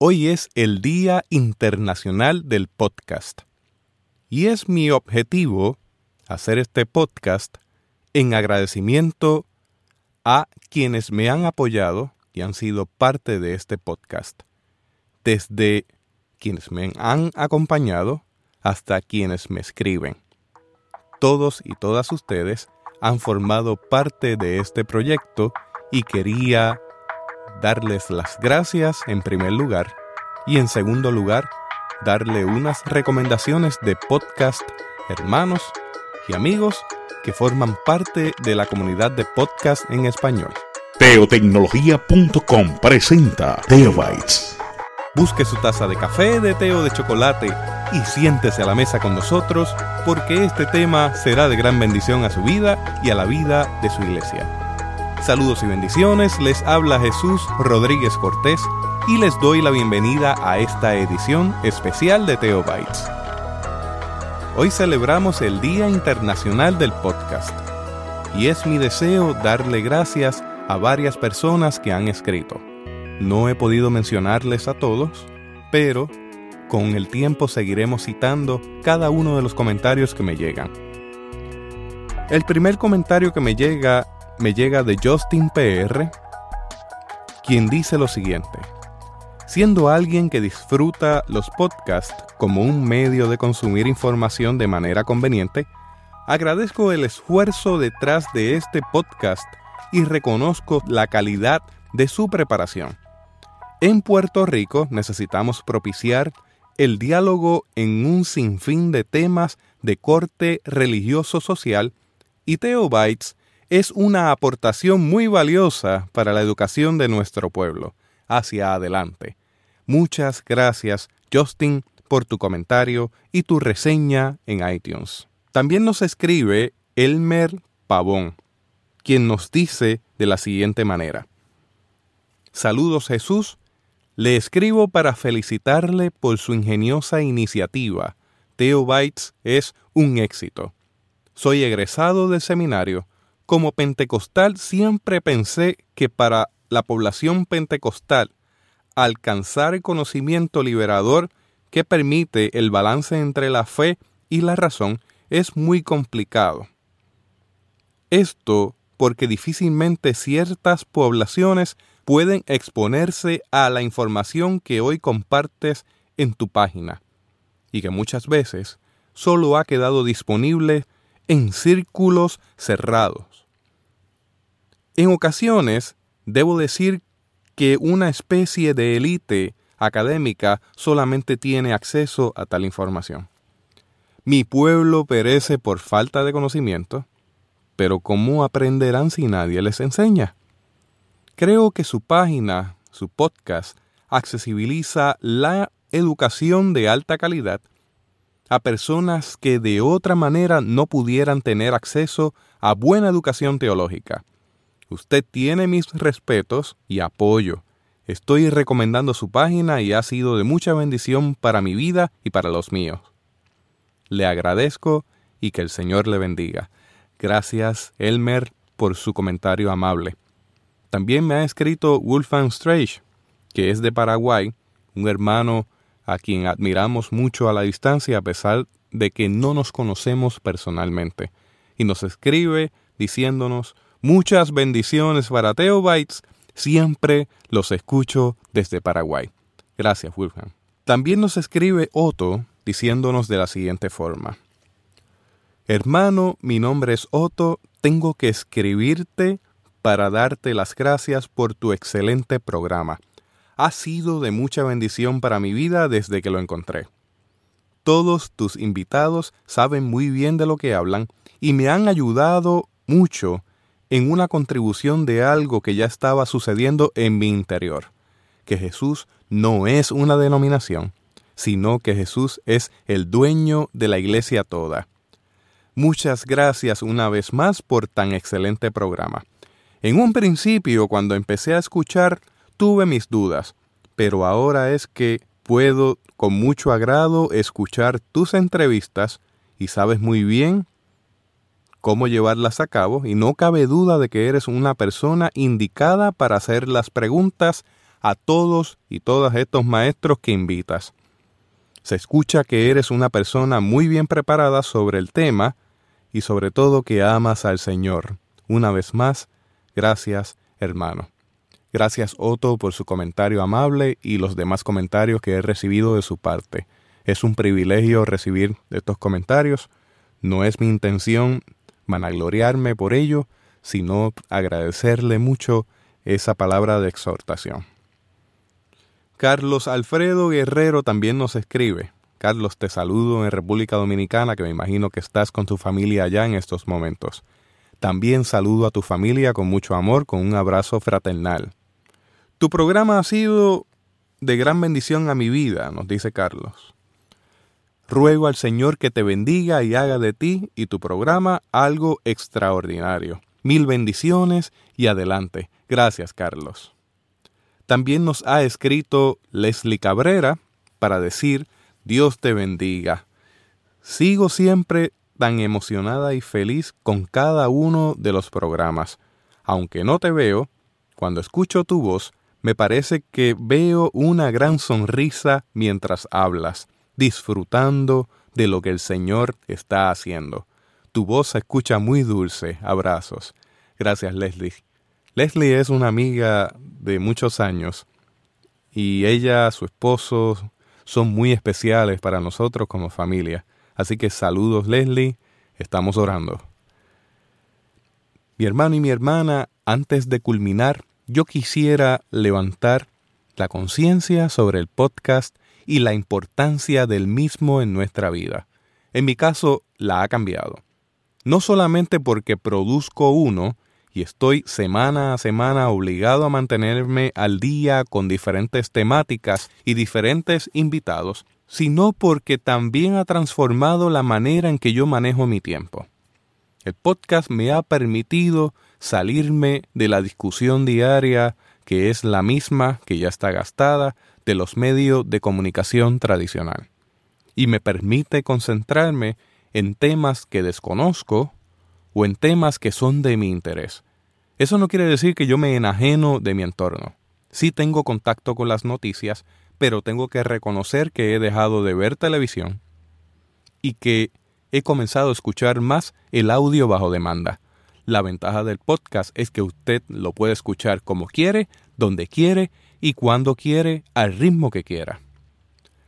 Hoy es el Día Internacional del Podcast. Y es mi objetivo hacer este podcast en agradecimiento a quienes me han apoyado y han sido parte de este podcast. Desde quienes me han acompañado hasta quienes me escriben. Todos y todas ustedes han formado parte de este proyecto y quería darles las gracias en primer lugar y en segundo lugar darle unas recomendaciones de podcast hermanos y amigos que forman parte de la comunidad de podcast en español. Teotecnología.com presenta Teobytes. Busque su taza de café, de té o de chocolate y siéntese a la mesa con nosotros porque este tema será de gran bendición a su vida y a la vida de su iglesia. Saludos y bendiciones, les habla Jesús Rodríguez Cortés y les doy la bienvenida a esta edición especial de Teobytes. Hoy celebramos el Día Internacional del Podcast y es mi deseo darle gracias a varias personas que han escrito. No he podido mencionarles a todos, pero con el tiempo seguiremos citando cada uno de los comentarios que me llegan. El primer comentario que me llega me llega de Justin PR, quien dice lo siguiente. Siendo alguien que disfruta los podcasts como un medio de consumir información de manera conveniente, agradezco el esfuerzo detrás de este podcast y reconozco la calidad de su preparación. En Puerto Rico necesitamos propiciar el diálogo en un sinfín de temas de corte religioso-social y Teobytes es una aportación muy valiosa para la educación de nuestro pueblo. Hacia adelante. Muchas gracias, Justin, por tu comentario y tu reseña en iTunes. También nos escribe Elmer Pavón, quien nos dice de la siguiente manera. Saludos Jesús, le escribo para felicitarle por su ingeniosa iniciativa. Teobytes es un éxito. Soy egresado del seminario como pentecostal siempre pensé que para la población pentecostal alcanzar el conocimiento liberador que permite el balance entre la fe y la razón es muy complicado. Esto porque difícilmente ciertas poblaciones pueden exponerse a la información que hoy compartes en tu página y que muchas veces solo ha quedado disponible en círculos cerrados. En ocasiones, debo decir que una especie de élite académica solamente tiene acceso a tal información. Mi pueblo perece por falta de conocimiento, pero ¿cómo aprenderán si nadie les enseña? Creo que su página, su podcast, accesibiliza la educación de alta calidad a personas que de otra manera no pudieran tener acceso a buena educación teológica. Usted tiene mis respetos y apoyo. Estoy recomendando su página y ha sido de mucha bendición para mi vida y para los míos. Le agradezco y que el Señor le bendiga. Gracias, Elmer, por su comentario amable. También me ha escrito Wolfgang Streich, que es de Paraguay, un hermano a quien admiramos mucho a la distancia a pesar de que no nos conocemos personalmente, y nos escribe diciéndonos muchas bendiciones para Teobytes, siempre los escucho desde Paraguay. Gracias, Wolfgang. También nos escribe Otto diciéndonos de la siguiente forma. Hermano, mi nombre es Otto, tengo que escribirte para darte las gracias por tu excelente programa ha sido de mucha bendición para mi vida desde que lo encontré. Todos tus invitados saben muy bien de lo que hablan y me han ayudado mucho en una contribución de algo que ya estaba sucediendo en mi interior, que Jesús no es una denominación, sino que Jesús es el dueño de la iglesia toda. Muchas gracias una vez más por tan excelente programa. En un principio, cuando empecé a escuchar, tuve mis dudas, pero ahora es que puedo con mucho agrado escuchar tus entrevistas y sabes muy bien cómo llevarlas a cabo y no cabe duda de que eres una persona indicada para hacer las preguntas a todos y todas estos maestros que invitas. Se escucha que eres una persona muy bien preparada sobre el tema y sobre todo que amas al Señor. Una vez más, gracias, hermano. Gracias Otto por su comentario amable y los demás comentarios que he recibido de su parte. Es un privilegio recibir estos comentarios. No es mi intención vanagloriarme por ello, sino agradecerle mucho esa palabra de exhortación. Carlos Alfredo Guerrero también nos escribe. Carlos, te saludo en República Dominicana, que me imagino que estás con tu familia allá en estos momentos. También saludo a tu familia con mucho amor, con un abrazo fraternal. Tu programa ha sido de gran bendición a mi vida, nos dice Carlos. Ruego al Señor que te bendiga y haga de ti y tu programa algo extraordinario. Mil bendiciones y adelante. Gracias, Carlos. También nos ha escrito Leslie Cabrera para decir, Dios te bendiga. Sigo siempre tan emocionada y feliz con cada uno de los programas. Aunque no te veo, cuando escucho tu voz, me parece que veo una gran sonrisa mientras hablas, disfrutando de lo que el Señor está haciendo. Tu voz se escucha muy dulce. Abrazos. Gracias, Leslie. Leslie es una amiga de muchos años y ella, su esposo, son muy especiales para nosotros como familia. Así que saludos Leslie, estamos orando. Mi hermano y mi hermana, antes de culminar, yo quisiera levantar la conciencia sobre el podcast y la importancia del mismo en nuestra vida. En mi caso, la ha cambiado. No solamente porque produzco uno y estoy semana a semana obligado a mantenerme al día con diferentes temáticas y diferentes invitados, sino porque también ha transformado la manera en que yo manejo mi tiempo. El podcast me ha permitido salirme de la discusión diaria, que es la misma, que ya está gastada, de los medios de comunicación tradicional, y me permite concentrarme en temas que desconozco o en temas que son de mi interés. Eso no quiere decir que yo me enajeno de mi entorno. Sí tengo contacto con las noticias, pero tengo que reconocer que he dejado de ver televisión y que he comenzado a escuchar más el audio bajo demanda. La ventaja del podcast es que usted lo puede escuchar como quiere, donde quiere y cuando quiere, al ritmo que quiera.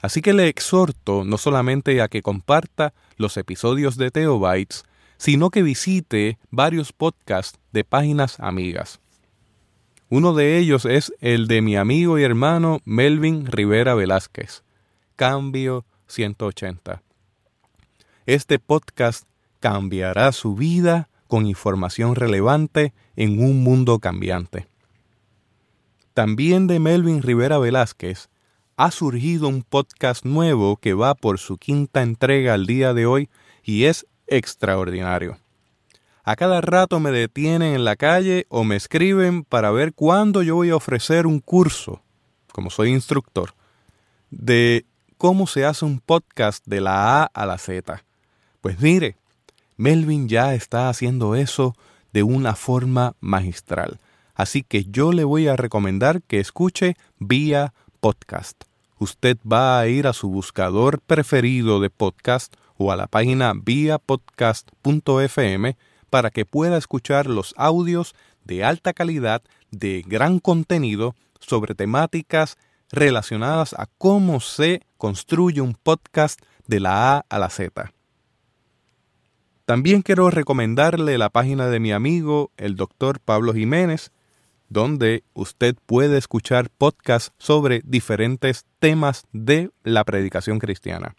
Así que le exhorto no solamente a que comparta los episodios de Teobytes, sino que visite varios podcasts de páginas amigas. Uno de ellos es el de mi amigo y hermano Melvin Rivera Velázquez, Cambio 180. Este podcast cambiará su vida con información relevante en un mundo cambiante. También de Melvin Rivera Velázquez ha surgido un podcast nuevo que va por su quinta entrega al día de hoy y es extraordinario. A cada rato me detienen en la calle o me escriben para ver cuándo yo voy a ofrecer un curso, como soy instructor, de cómo se hace un podcast de la A a la Z. Pues mire, Melvin ya está haciendo eso de una forma magistral. Así que yo le voy a recomendar que escuche vía podcast. Usted va a ir a su buscador preferido de podcast o a la página vía podcast.fm para que pueda escuchar los audios de alta calidad, de gran contenido, sobre temáticas relacionadas a cómo se construye un podcast de la A a la Z. También quiero recomendarle la página de mi amigo, el doctor Pablo Jiménez, donde usted puede escuchar podcasts sobre diferentes temas de la predicación cristiana.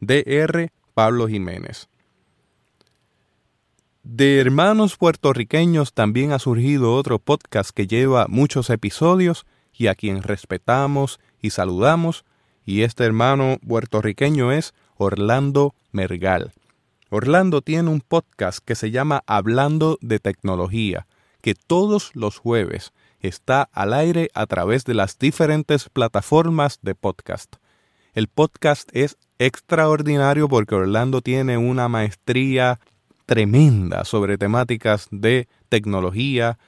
DR Pablo Jiménez. De hermanos puertorriqueños también ha surgido otro podcast que lleva muchos episodios y a quien respetamos y saludamos, y este hermano puertorriqueño es Orlando Mergal. Orlando tiene un podcast que se llama Hablando de Tecnología, que todos los jueves está al aire a través de las diferentes plataformas de podcast. El podcast es extraordinario porque Orlando tiene una maestría tremenda sobre temáticas de tecnología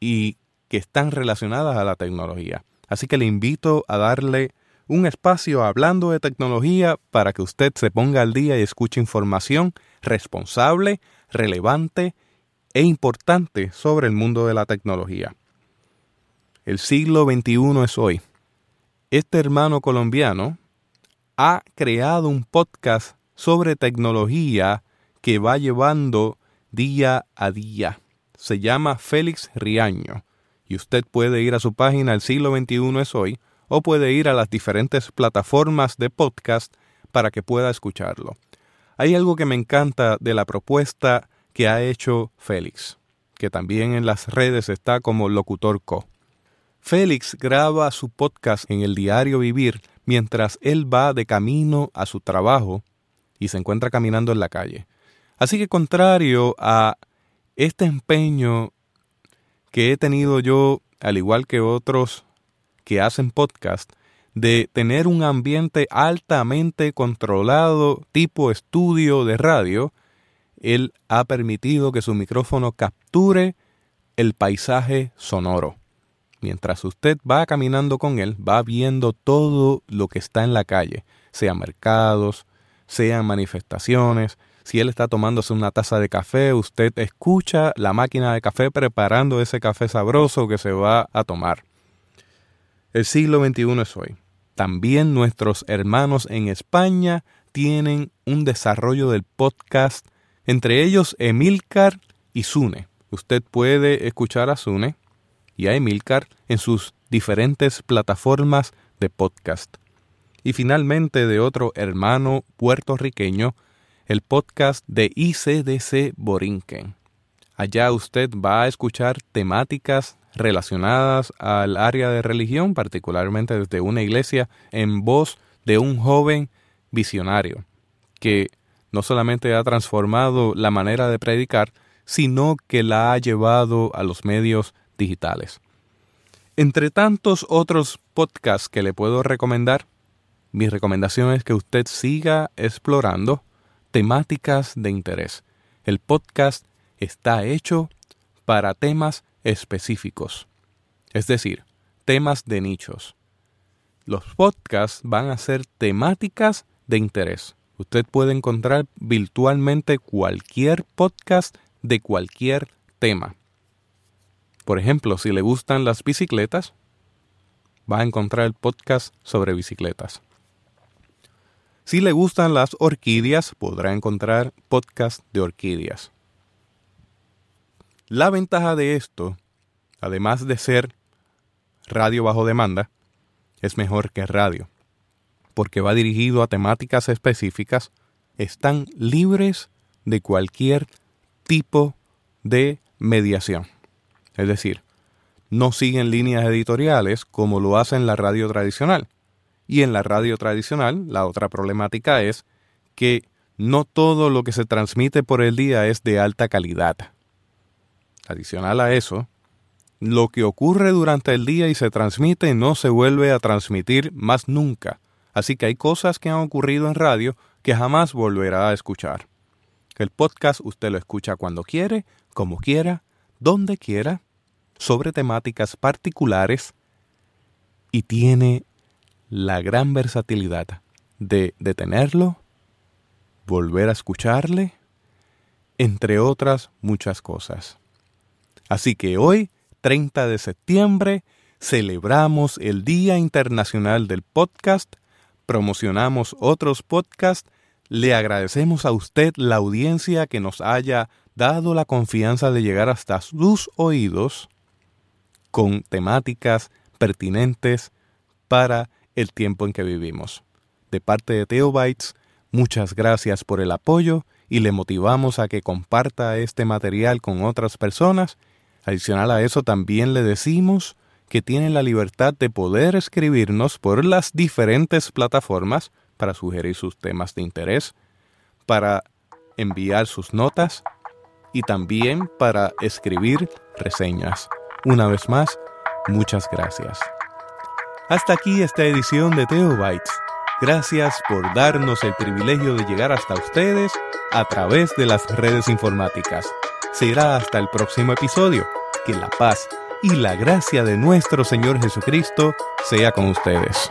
y que están relacionadas a la tecnología. Así que le invito a darle un espacio hablando de tecnología para que usted se ponga al día y escuche información responsable, relevante e importante sobre el mundo de la tecnología. El siglo XXI es hoy. Este hermano colombiano ha creado un podcast sobre tecnología que va llevando día a día. Se llama Félix Riaño y usted puede ir a su página El siglo XXI es hoy o puede ir a las diferentes plataformas de podcast para que pueda escucharlo. Hay algo que me encanta de la propuesta que ha hecho Félix, que también en las redes está como Locutor Co. Félix graba su podcast en el diario Vivir mientras él va de camino a su trabajo y se encuentra caminando en la calle. Así que contrario a este empeño que he tenido yo, al igual que otros que hacen podcast, de tener un ambiente altamente controlado tipo estudio de radio, él ha permitido que su micrófono capture el paisaje sonoro. Mientras usted va caminando con él, va viendo todo lo que está en la calle, sean mercados, sean manifestaciones. Si él está tomándose una taza de café, usted escucha la máquina de café preparando ese café sabroso que se va a tomar. El siglo XXI es hoy. También nuestros hermanos en España tienen un desarrollo del podcast, entre ellos Emilcar y Sune. Usted puede escuchar a Sune y a Emilcar en sus diferentes plataformas de podcast. Y finalmente de otro hermano puertorriqueño, el podcast de ICDC Borinquen. Allá usted va a escuchar temáticas relacionadas al área de religión, particularmente desde una iglesia, en voz de un joven visionario, que no solamente ha transformado la manera de predicar, sino que la ha llevado a los medios digitales. Entre tantos otros podcasts que le puedo recomendar, mi recomendación es que usted siga explorando temáticas de interés. El podcast está hecho para temas específicos, es decir, temas de nichos. Los podcasts van a ser temáticas de interés. Usted puede encontrar virtualmente cualquier podcast de cualquier tema. Por ejemplo, si le gustan las bicicletas, va a encontrar el podcast sobre bicicletas. Si le gustan las orquídeas, podrá encontrar podcast de orquídeas. La ventaja de esto, además de ser radio bajo demanda, es mejor que radio, porque va dirigido a temáticas específicas, están libres de cualquier tipo de mediación. Es decir, no siguen líneas editoriales como lo hace en la radio tradicional. Y en la radio tradicional, la otra problemática es que no todo lo que se transmite por el día es de alta calidad. Adicional a eso, lo que ocurre durante el día y se transmite no se vuelve a transmitir más nunca. Así que hay cosas que han ocurrido en radio que jamás volverá a escuchar. El podcast usted lo escucha cuando quiere, como quiera, donde quiera, sobre temáticas particulares y tiene la gran versatilidad de detenerlo, volver a escucharle, entre otras muchas cosas. Así que hoy, 30 de septiembre, celebramos el Día Internacional del Podcast, promocionamos otros podcasts, le agradecemos a usted la audiencia que nos haya dado la confianza de llegar hasta sus oídos con temáticas pertinentes para el tiempo en que vivimos. De parte de Teobytes, muchas gracias por el apoyo y le motivamos a que comparta este material con otras personas. Adicional a eso, también le decimos que tiene la libertad de poder escribirnos por las diferentes plataformas para sugerir sus temas de interés, para enviar sus notas y también para escribir reseñas. Una vez más, muchas gracias. Hasta aquí esta edición de Teobytes. Gracias por darnos el privilegio de llegar hasta ustedes a través de las redes informáticas. Será hasta el próximo episodio. Que la paz y la gracia de nuestro Señor Jesucristo sea con ustedes.